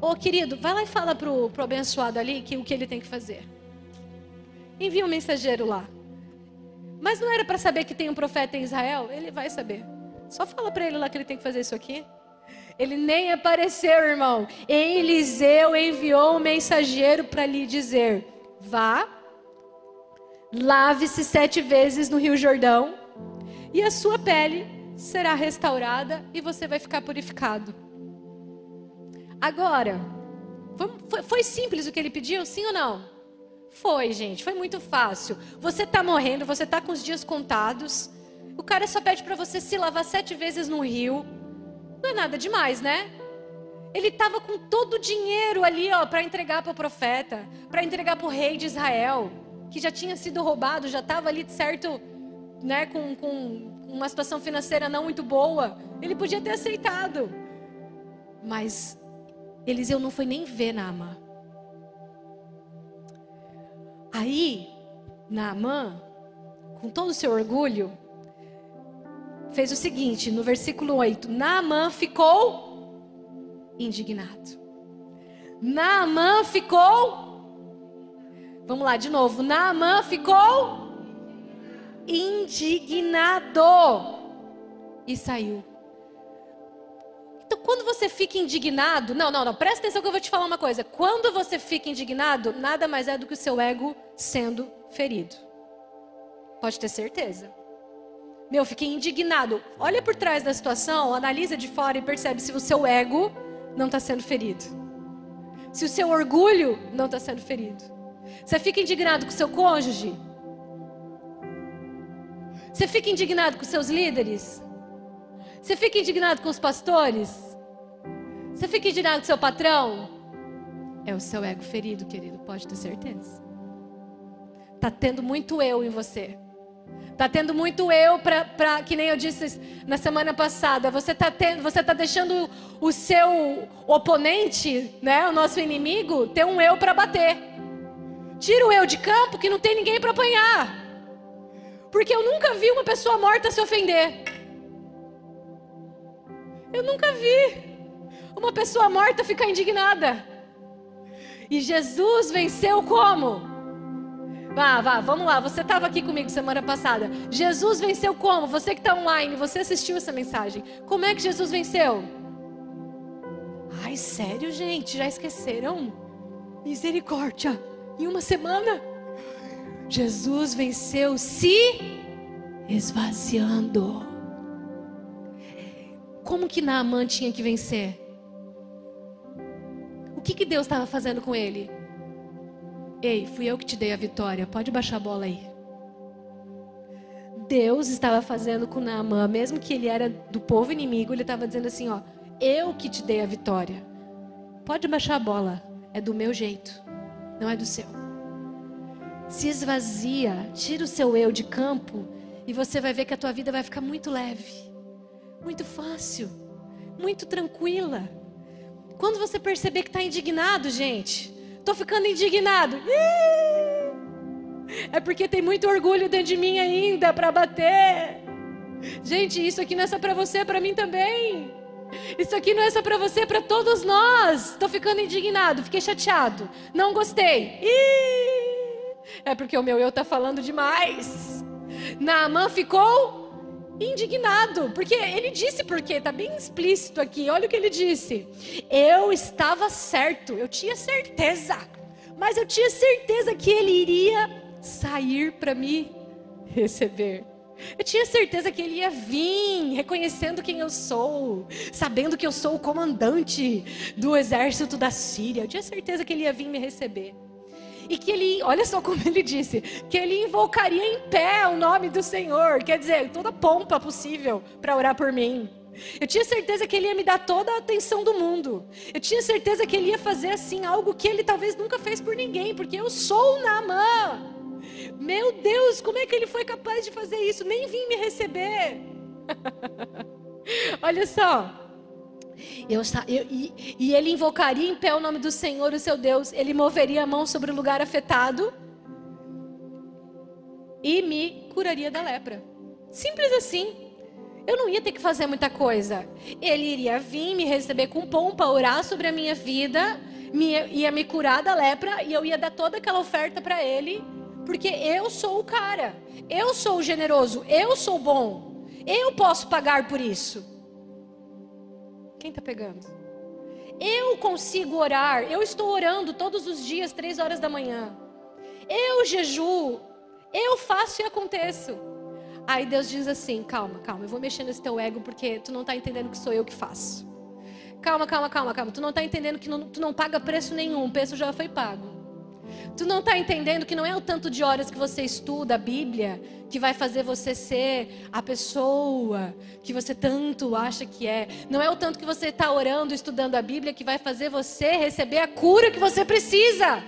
Ô querido, vai lá e fala pro, pro abençoado ali que o que ele tem que fazer. Envia um mensageiro lá. Mas não era para saber que tem um profeta em Israel? Ele vai saber. Só fala para ele lá que ele tem que fazer isso aqui. Ele nem apareceu, irmão. Eliseu enviou um mensageiro para lhe dizer: vá, lave-se sete vezes no Rio Jordão, e a sua pele será restaurada e você vai ficar purificado. Agora, foi, foi simples o que ele pediu, sim ou não? Foi, gente, foi muito fácil. Você está morrendo, você está com os dias contados. O cara só pede para você se lavar sete vezes no rio. Não é nada demais, né? Ele estava com todo o dinheiro ali, ó, para entregar para o profeta, para entregar para o rei de Israel, que já tinha sido roubado, já estava ali de certo, né, com, com uma situação financeira não muito boa. Ele podia ter aceitado, mas Eliseu não foi nem ver Naamã. Aí, Naamã, com todo o seu orgulho, fez o seguinte, no versículo 8: Naamã ficou indignado. Naamã ficou. Vamos lá de novo. Naamã ficou indignado e saiu. Então, quando você fica indignado, não, não, não, presta atenção que eu vou te falar uma coisa. Quando você fica indignado, nada mais é do que o seu ego sendo ferido. Pode ter certeza. Meu, fiquei indignado. Olha por trás da situação, analisa de fora e percebe se o seu ego não está sendo ferido. Se o seu orgulho não está sendo ferido. Você fica indignado com o seu cônjuge? Você fica indignado com seus líderes? Você fica indignado com os pastores? Você fica indignado com seu patrão? É o seu ego ferido, querido, pode ter certeza. Tá tendo muito eu em você. Tá tendo muito eu para que nem eu disse na semana passada. Você tá tendo, você tá deixando o seu oponente, né, o nosso inimigo, ter um eu para bater. Tira o eu de campo que não tem ninguém para apanhar. Porque eu nunca vi uma pessoa morta se ofender. Eu nunca vi uma pessoa morta ficar indignada. E Jesus venceu como? Vá, vá, vamos lá. Você estava aqui comigo semana passada. Jesus venceu como? Você que está online, você assistiu essa mensagem. Como é que Jesus venceu? Ai, sério, gente? Já esqueceram? Misericórdia. Em uma semana? Jesus venceu se esvaziando. Como que Naamã tinha que vencer? O que, que Deus estava fazendo com ele? Ei, fui eu que te dei a vitória. Pode baixar a bola aí. Deus estava fazendo com Naamã, mesmo que ele era do povo inimigo, ele estava dizendo assim: ó, eu que te dei a vitória. Pode baixar a bola. É do meu jeito, não é do seu. Se esvazia, tira o seu eu de campo e você vai ver que a tua vida vai ficar muito leve muito fácil, muito tranquila. Quando você perceber que está indignado, gente, estou ficando indignado. É porque tem muito orgulho dentro de mim ainda para bater. Gente, isso aqui não é só para você, é para mim também. Isso aqui não é só para você, é para todos nós. Estou ficando indignado, fiquei chateado, não gostei. É porque o meu eu está falando demais. Naamã ficou indignado, porque ele disse porque, está bem explícito aqui. Olha o que ele disse. Eu estava certo, eu tinha certeza, mas eu tinha certeza que ele iria sair para me receber. Eu tinha certeza que ele ia vir reconhecendo quem eu sou, sabendo que eu sou o comandante do exército da Síria. Eu tinha certeza que ele ia vir me receber. E que ele, olha só como ele disse, que ele invocaria em pé o nome do Senhor, quer dizer, toda pompa possível para orar por mim. Eu tinha certeza que ele ia me dar toda a atenção do mundo. Eu tinha certeza que ele ia fazer assim algo que ele talvez nunca fez por ninguém, porque eu sou Naamã. Meu Deus, como é que ele foi capaz de fazer isso? Nem vim me receber. Olha só. Eu, eu, e, e ele invocaria em pé o nome do Senhor, o seu Deus. Ele moveria a mão sobre o lugar afetado e me curaria da lepra. Simples assim. Eu não ia ter que fazer muita coisa. Ele iria vir me receber com pompa, orar sobre a minha vida, me, ia me curar da lepra e eu ia dar toda aquela oferta para ele porque eu sou o cara, eu sou o generoso, eu sou bom, eu posso pagar por isso. Quem está pegando? Eu consigo orar, eu estou orando todos os dias, três horas da manhã. Eu jejuo, eu faço e aconteço. Aí Deus diz assim: calma, calma, eu vou mexer nesse teu ego porque tu não está entendendo que sou eu que faço. Calma, calma, calma, calma. Tu não está entendendo que não, tu não paga preço nenhum, o preço já foi pago. Tu não está entendendo que não é o tanto de horas que você estuda a Bíblia que vai fazer você ser a pessoa que você tanto acha que é. Não é o tanto que você está orando, estudando a Bíblia que vai fazer você receber a cura que você precisa.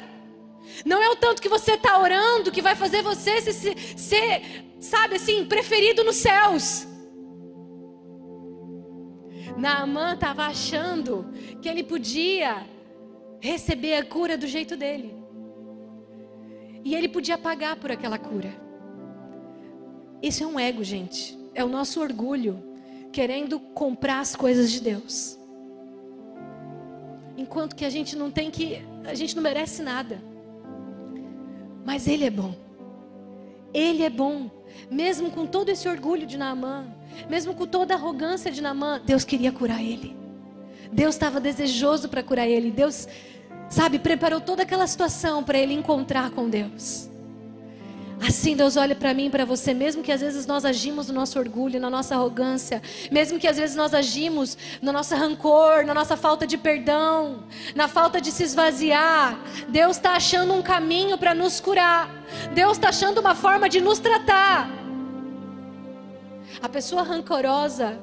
Não é o tanto que você está orando que vai fazer você se, se, ser, sabe assim, preferido nos céus. Naamã estava achando que ele podia receber a cura do jeito dele. E ele podia pagar por aquela cura. Isso é um ego, gente. É o nosso orgulho querendo comprar as coisas de Deus. Enquanto que a gente não tem que, a gente não merece nada. Mas ele é bom. Ele é bom. Mesmo com todo esse orgulho de Naamã, mesmo com toda a arrogância de Naamã, Deus queria curar ele. Deus estava desejoso para curar ele. Deus Sabe, preparou toda aquela situação para ele encontrar com Deus. Assim Deus olha para mim para você, mesmo que às vezes nós agimos no nosso orgulho, na nossa arrogância, mesmo que às vezes nós agimos no nosso rancor, na nossa falta de perdão, na falta de se esvaziar, Deus está achando um caminho para nos curar, Deus está achando uma forma de nos tratar. A pessoa rancorosa,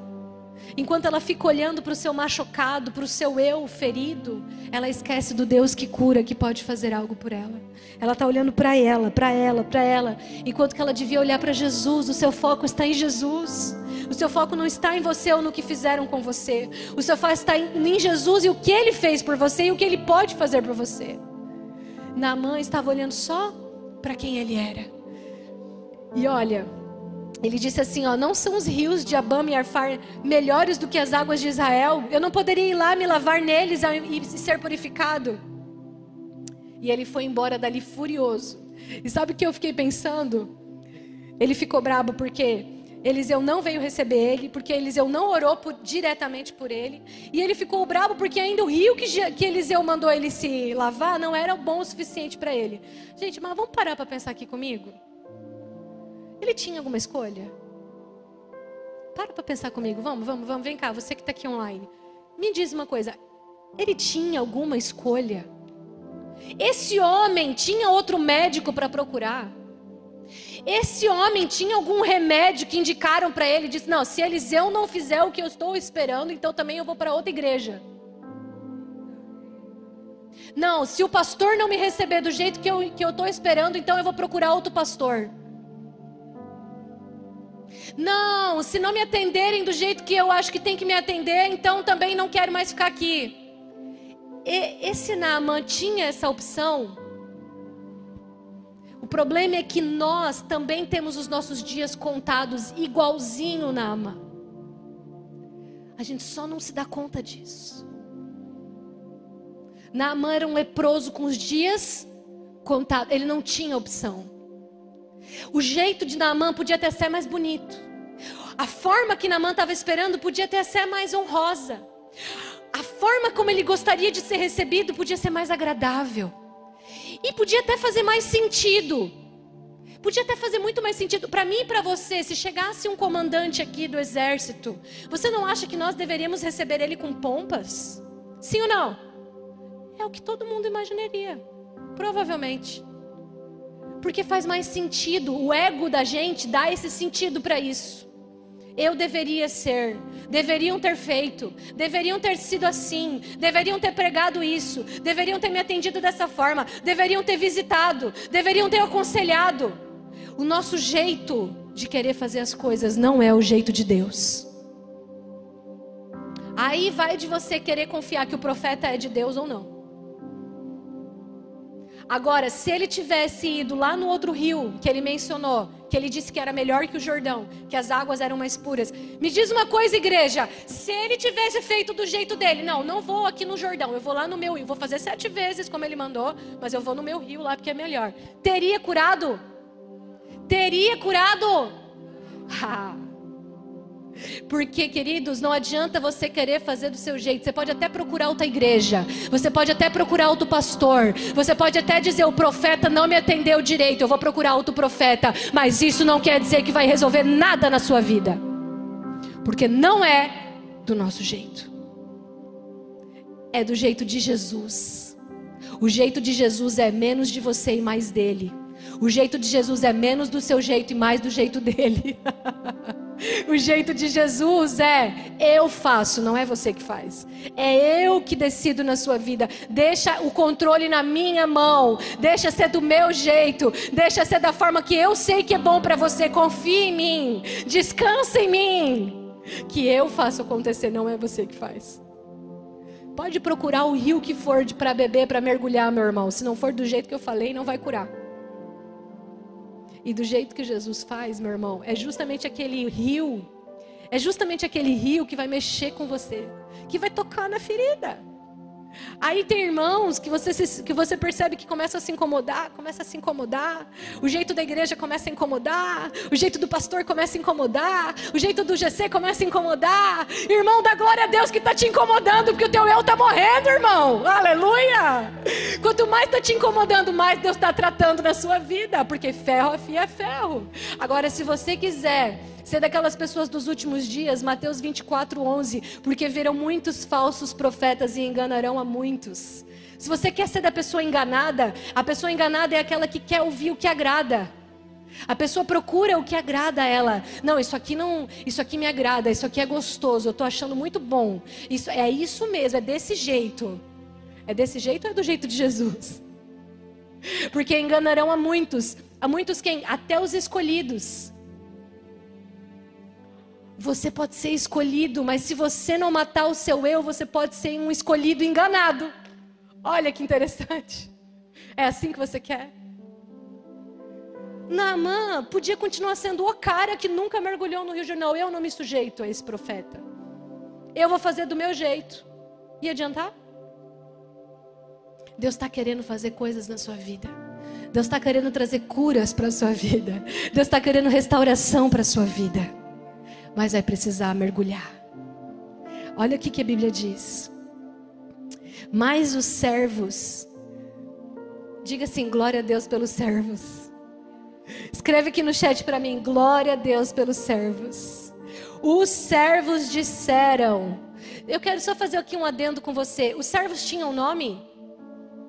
Enquanto ela fica olhando para o seu machucado, para o seu eu ferido, ela esquece do Deus que cura, que pode fazer algo por ela. Ela está olhando para ela, para ela, para ela. Enquanto que ela devia olhar para Jesus, o seu foco está em Jesus. O seu foco não está em você ou no que fizeram com você. O seu foco está em Jesus e o que ele fez por você e o que ele pode fazer por você. Naamã estava olhando só para quem ele era. E olha, ele disse assim: ó, não são os rios de Abam e Arfar melhores do que as águas de Israel? Eu não poderia ir lá me lavar neles e ser purificado? E ele foi embora dali furioso. E sabe o que eu fiquei pensando? Ele ficou bravo porque Eliseu não veio receber ele, porque Eliseu não orou por, diretamente por ele. E ele ficou bravo porque ainda o rio que, que Eliseu mandou ele se lavar não era bom o suficiente para ele. Gente, mas vamos parar para pensar aqui comigo? Ele tinha alguma escolha? Para para pensar comigo. Vamos, vamos, vamos. Vem cá, você que está aqui online. Me diz uma coisa. Ele tinha alguma escolha? Esse homem tinha outro médico para procurar? Esse homem tinha algum remédio que indicaram para ele? Disse: Não, se Eliseu não fizer o que eu estou esperando, então também eu vou para outra igreja. Não, se o pastor não me receber do jeito que eu estou esperando, então eu vou procurar outro pastor. Não, se não me atenderem do jeito que eu acho que tem que me atender, então também não quero mais ficar aqui. E, esse Naaman tinha essa opção. O problema é que nós também temos os nossos dias contados igualzinho Naaman. A gente só não se dá conta disso. Naaman era um leproso com os dias contados. Ele não tinha opção. O jeito de Naamã podia até ser mais bonito. A forma que Namã estava esperando podia até ser mais honrosa. A forma como ele gostaria de ser recebido podia ser mais agradável. E podia até fazer mais sentido. Podia até fazer muito mais sentido para mim e para você. Se chegasse um comandante aqui do exército, você não acha que nós deveríamos receber ele com pompas? Sim ou não? É o que todo mundo imaginaria. Provavelmente. Porque faz mais sentido. O ego da gente dá esse sentido para isso. Eu deveria ser, deveriam ter feito, deveriam ter sido assim, deveriam ter pregado isso, deveriam ter me atendido dessa forma, deveriam ter visitado, deveriam ter aconselhado. O nosso jeito de querer fazer as coisas não é o jeito de Deus. Aí vai de você querer confiar que o profeta é de Deus ou não. Agora, se ele tivesse ido lá no outro rio que ele mencionou, que ele disse que era melhor que o Jordão, que as águas eram mais puras. Me diz uma coisa, igreja, se ele tivesse feito do jeito dele, não, não vou aqui no Jordão, eu vou lá no meu rio, vou fazer sete vezes como ele mandou, mas eu vou no meu rio lá porque é melhor. Teria curado? Teria curado? Ah. Porque, queridos, não adianta você querer fazer do seu jeito. Você pode até procurar outra igreja. Você pode até procurar outro pastor. Você pode até dizer: o profeta não me atendeu direito. Eu vou procurar outro profeta. Mas isso não quer dizer que vai resolver nada na sua vida. Porque não é do nosso jeito. É do jeito de Jesus. O jeito de Jesus é menos de você e mais dele. O jeito de Jesus é menos do seu jeito e mais do jeito dele. O jeito de Jesus é eu faço, não é você que faz. É eu que decido na sua vida. Deixa o controle na minha mão. Deixa ser do meu jeito. Deixa ser da forma que eu sei que é bom para você. Confie em mim. Descansa em mim. Que eu faço acontecer, não é você que faz. Pode procurar o rio que for para beber, para mergulhar, meu irmão. Se não for do jeito que eu falei, não vai curar. E do jeito que Jesus faz, meu irmão, é justamente aquele rio, é justamente aquele rio que vai mexer com você, que vai tocar na ferida. Aí tem irmãos que você, se, que você percebe que começa a se incomodar, começa a se incomodar. O jeito da igreja começa a incomodar. O jeito do pastor começa a incomodar. O jeito do GC começa a incomodar. Irmão, dá glória a Deus que está te incomodando, porque o teu eu está morrendo, irmão. Aleluia! Quanto mais está te incomodando, mais Deus está tratando na sua vida, porque ferro afia ferro. Agora, se você quiser Ser daquelas pessoas dos últimos dias, Mateus 24, 11. Porque verão muitos falsos profetas e enganarão a muitos. Se você quer ser da pessoa enganada, a pessoa enganada é aquela que quer ouvir o que agrada. A pessoa procura o que agrada a ela. Não, isso aqui não, isso aqui me agrada, isso aqui é gostoso, eu estou achando muito bom. Isso é isso mesmo, é desse jeito. É desse jeito ou é do jeito de Jesus? Porque enganarão a muitos, a muitos quem? Até os escolhidos. Você pode ser escolhido, mas se você não matar o seu eu, você pode ser um escolhido enganado. Olha que interessante. É assim que você quer? Naamã podia continuar sendo o cara que nunca mergulhou no Rio Jornal. Eu não me sujeito a esse profeta. Eu vou fazer do meu jeito. E adiantar? Deus está querendo fazer coisas na sua vida. Deus está querendo trazer curas para a sua vida. Deus está querendo restauração para a sua vida mas vai precisar mergulhar. Olha o que a Bíblia diz. Mas os servos, diga assim: glória a Deus pelos servos. Escreve aqui no chat para mim: glória a Deus pelos servos. Os servos disseram. Eu quero só fazer aqui um adendo com você. Os servos tinham nome?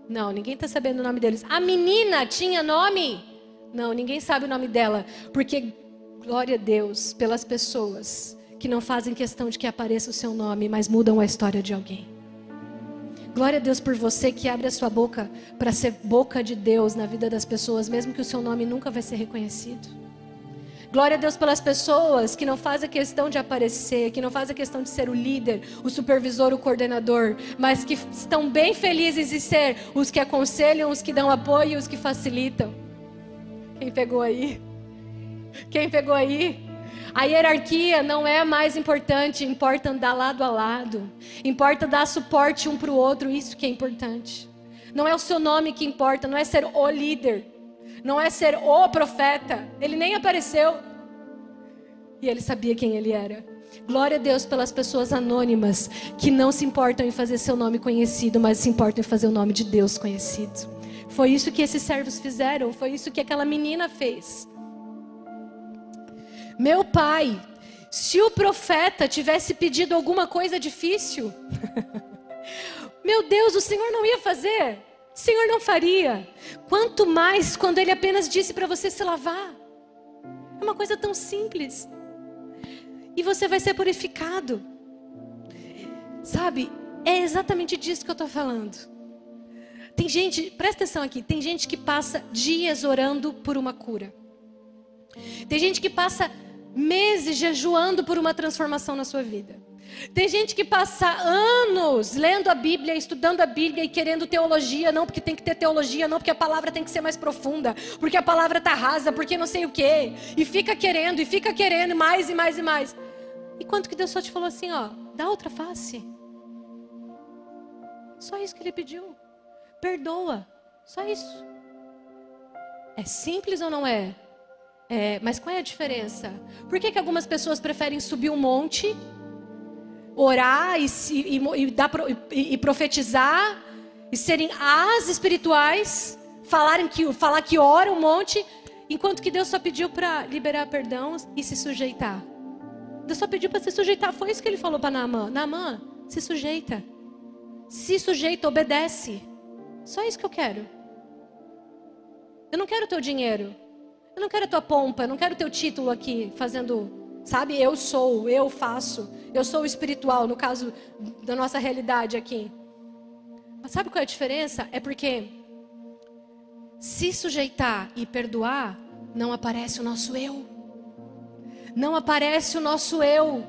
Não, ninguém está sabendo o nome deles. A menina tinha nome? Não, ninguém sabe o nome dela. Porque Glória a Deus pelas pessoas que não fazem questão de que apareça o seu nome, mas mudam a história de alguém. Glória a Deus por você que abre a sua boca para ser boca de Deus na vida das pessoas, mesmo que o seu nome nunca vai ser reconhecido. Glória a Deus pelas pessoas que não fazem questão de aparecer, que não fazem questão de ser o líder, o supervisor, o coordenador, mas que estão bem felizes em ser os que aconselham, os que dão apoio, os que facilitam. Quem pegou aí? Quem pegou aí? A hierarquia não é mais importante, importa andar lado a lado, importa dar suporte um para o outro, isso que é importante. Não é o seu nome que importa, não é ser o líder, não é ser o profeta, ele nem apareceu. E ele sabia quem ele era. Glória a Deus pelas pessoas anônimas que não se importam em fazer seu nome conhecido, mas se importam em fazer o nome de Deus conhecido. Foi isso que esses servos fizeram, foi isso que aquela menina fez. Meu pai, se o profeta tivesse pedido alguma coisa difícil, meu Deus, o Senhor não ia fazer. O Senhor não faria. Quanto mais quando ele apenas disse para você se lavar. É uma coisa tão simples e você vai ser purificado. Sabe? É exatamente disso que eu estou falando. Tem gente, presta atenção aqui, tem gente que passa dias orando por uma cura. Tem gente que passa meses jejuando por uma transformação na sua vida. Tem gente que passa anos lendo a Bíblia, estudando a Bíblia e querendo teologia, não porque tem que ter teologia, não porque a palavra tem que ser mais profunda, porque a palavra está rasa, porque não sei o quê. E fica querendo, e fica querendo mais e mais e mais. E quanto que Deus só te falou assim, ó, dá outra face. Só isso que ele pediu. Perdoa. Só isso. É simples ou não é? É, mas qual é a diferença? Por que, que algumas pessoas preferem subir um monte, orar e, e, e, dar, e, profetizar, e serem as espirituais, falarem que, falar que ora um monte, enquanto que Deus só pediu para liberar perdão e se sujeitar? Deus só pediu para se sujeitar. Foi isso que ele falou para Naamã. Naamã, se sujeita. Se sujeita, obedece. Só isso que eu quero. Eu não quero o teu dinheiro. Eu não quero a tua pompa. Eu não quero o teu título aqui, fazendo, sabe? Eu sou, eu faço. Eu sou espiritual, no caso da nossa realidade aqui. Mas sabe qual é a diferença? É porque se sujeitar e perdoar, não aparece o nosso eu não aparece o nosso eu.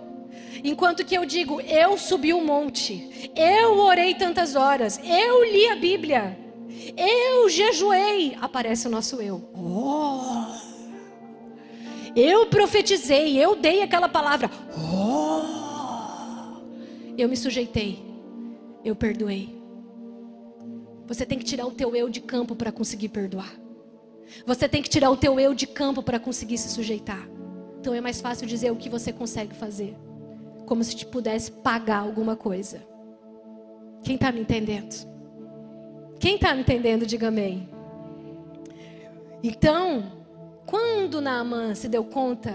Enquanto que eu digo, eu subi o um monte, eu orei tantas horas, eu li a Bíblia, eu jejuei, aparece o nosso eu. Oh. Eu profetizei, eu dei aquela palavra. Oh. Eu me sujeitei, eu perdoei. Você tem que tirar o teu eu de campo para conseguir perdoar. Você tem que tirar o teu eu de campo para conseguir se sujeitar. Então é mais fácil dizer o que você consegue fazer. Como se te pudesse pagar alguma coisa. Quem está me entendendo? Quem está me entendendo, diga amém. Então, quando Naamã se deu conta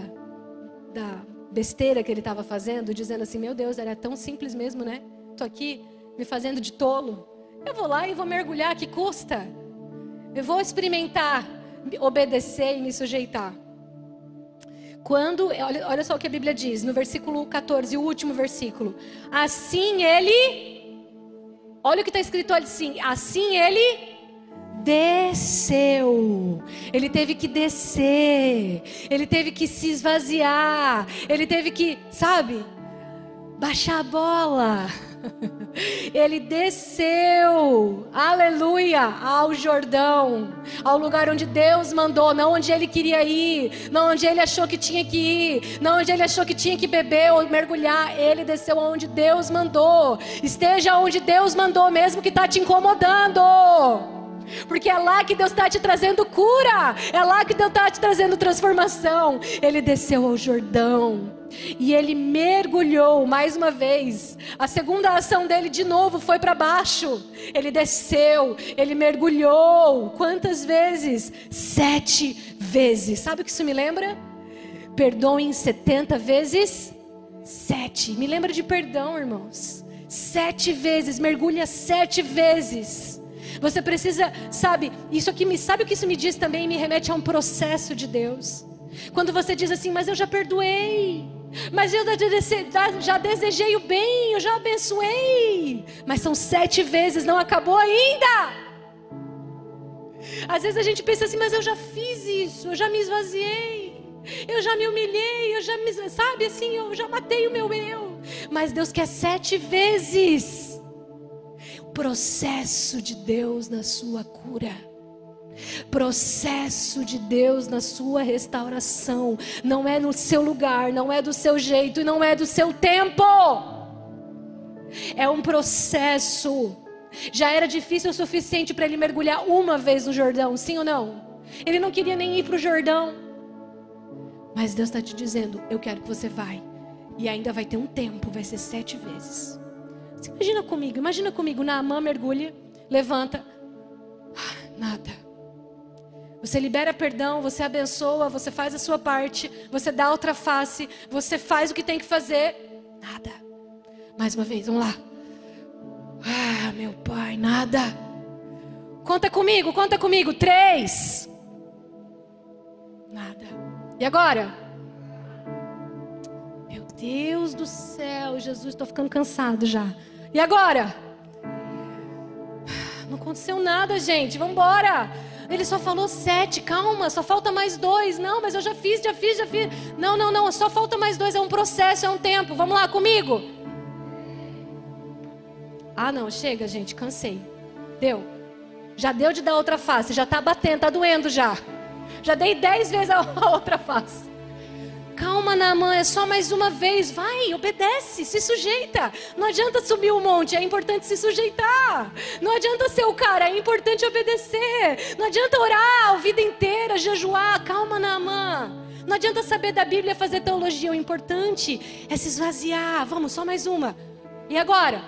da besteira que ele estava fazendo, dizendo assim: Meu Deus, era tão simples mesmo, né? Estou aqui me fazendo de tolo. Eu vou lá e vou mergulhar, que custa? Eu vou experimentar, obedecer e me sujeitar. Quando, olha, olha só o que a Bíblia diz, no versículo 14, o último versículo. Assim ele, olha o que está escrito ali assim, assim ele desceu. Ele teve que descer, ele teve que se esvaziar, ele teve que, sabe, baixar a bola. Ele desceu, aleluia, ao Jordão, ao lugar onde Deus mandou, não onde ele queria ir, não onde ele achou que tinha que ir, não onde ele achou que tinha que beber ou mergulhar. Ele desceu onde Deus mandou. Esteja onde Deus mandou, mesmo que está te incomodando. Porque é lá que Deus está te trazendo cura, é lá que Deus está te trazendo transformação. Ele desceu ao Jordão e ele mergulhou mais uma vez. A segunda ação dele de novo foi para baixo. Ele desceu, ele mergulhou. Quantas vezes? Sete vezes. Sabe o que isso me lembra? Perdoem 70 vezes sete. Me lembra de perdão, irmãos. Sete vezes, mergulha sete vezes. Você precisa, sabe, isso aqui me sabe o que isso me diz também, me remete a um processo de Deus. Quando você diz assim, mas eu já perdoei, mas eu já desejei o bem, eu já abençoei, mas são sete vezes, não acabou ainda. Às vezes a gente pensa assim, mas eu já fiz isso, eu já me esvaziei, eu já me humilhei, eu já me, sabe assim, eu já matei o meu eu. Mas Deus quer sete vezes processo de Deus na sua cura. Processo de Deus na sua restauração. Não é no seu lugar, não é do seu jeito e não é do seu tempo. É um processo. Já era difícil o suficiente para ele mergulhar uma vez no Jordão, sim ou não? Ele não queria nem ir para o Jordão. Mas Deus está te dizendo: eu quero que você vai. E ainda vai ter um tempo, vai ser sete vezes. Você imagina comigo, imagina comigo, Naamã mergulha, levanta. Ah, nada. Você libera perdão, você abençoa, você faz a sua parte, você dá outra face, você faz o que tem que fazer. Nada. Mais uma vez, vamos lá. Ah, meu pai, nada. Conta comigo, conta comigo. Três. Nada. E agora? Meu Deus do céu, Jesus, estou ficando cansado já. E agora? Não aconteceu nada, gente. Vamos embora. Ele só falou sete, calma, só falta mais dois. Não, mas eu já fiz, já fiz, já fiz. Não, não, não, só falta mais dois. É um processo, é um tempo. Vamos lá comigo. Ah, não, chega, gente, cansei. Deu. Já deu de dar outra face, já tá batendo, tá doendo já. Já dei dez vezes a outra face. Calma, Naamã, é só mais uma vez. Vai, obedece, se sujeita. Não adianta subir o um monte, é importante se sujeitar. Não adianta ser o cara, é importante obedecer. Não adianta orar a vida inteira, jejuar. Calma, Naamã. Não adianta saber da Bíblia, fazer teologia. O importante é se esvaziar. Vamos, só mais uma. E agora?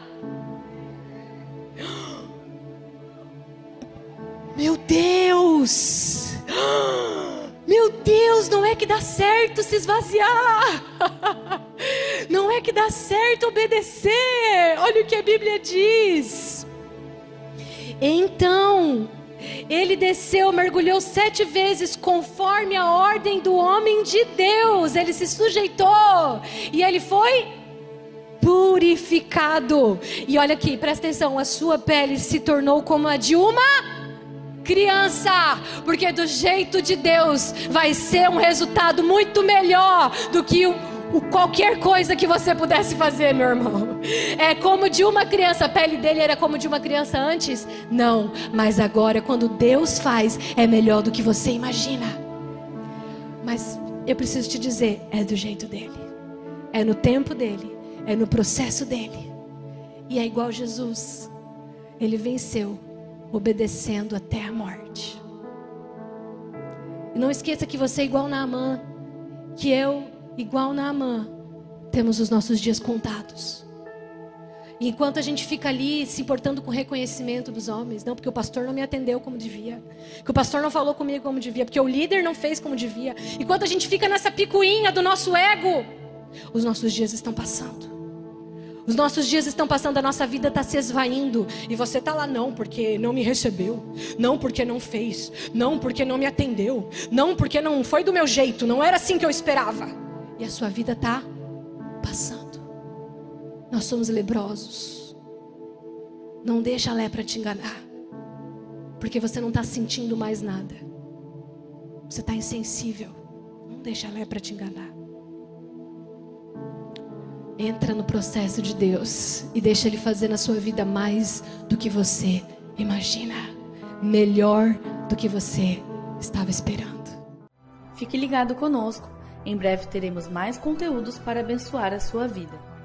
Meu Deus! Meu Deus, não é que dá certo se esvaziar. Não é que dá certo obedecer. Olha o que a Bíblia diz. Então, ele desceu, mergulhou sete vezes, conforme a ordem do homem de Deus. Ele se sujeitou e ele foi purificado. E olha aqui, presta atenção: a sua pele se tornou como a de uma criança, porque do jeito de Deus vai ser um resultado muito melhor do que o, o, qualquer coisa que você pudesse fazer, meu irmão. É como de uma criança, a pele dele era como de uma criança antes? Não, mas agora quando Deus faz, é melhor do que você imagina. Mas eu preciso te dizer, é do jeito dele. É no tempo dele, é no processo dele. E é igual Jesus. Ele venceu obedecendo até a morte. E não esqueça que você é igual Naamã, que eu, igual Naamã, temos os nossos dias contados. E enquanto a gente fica ali se importando com o reconhecimento dos homens, não porque o pastor não me atendeu como devia, que o pastor não falou comigo como devia, porque o líder não fez como devia, enquanto a gente fica nessa picuinha do nosso ego, os nossos dias estão passando. Os nossos dias estão passando, a nossa vida está se esvaindo. E você está lá, não, porque não me recebeu. Não, porque não fez. Não, porque não me atendeu. Não, porque não foi do meu jeito. Não era assim que eu esperava. E a sua vida está passando. Nós somos lebrosos. Não deixa a lepra te enganar. Porque você não está sentindo mais nada. Você está insensível. Não deixa a lepra te enganar. Entra no processo de Deus e deixa Ele fazer na sua vida mais do que você imagina, melhor do que você estava esperando. Fique ligado conosco. Em breve teremos mais conteúdos para abençoar a sua vida.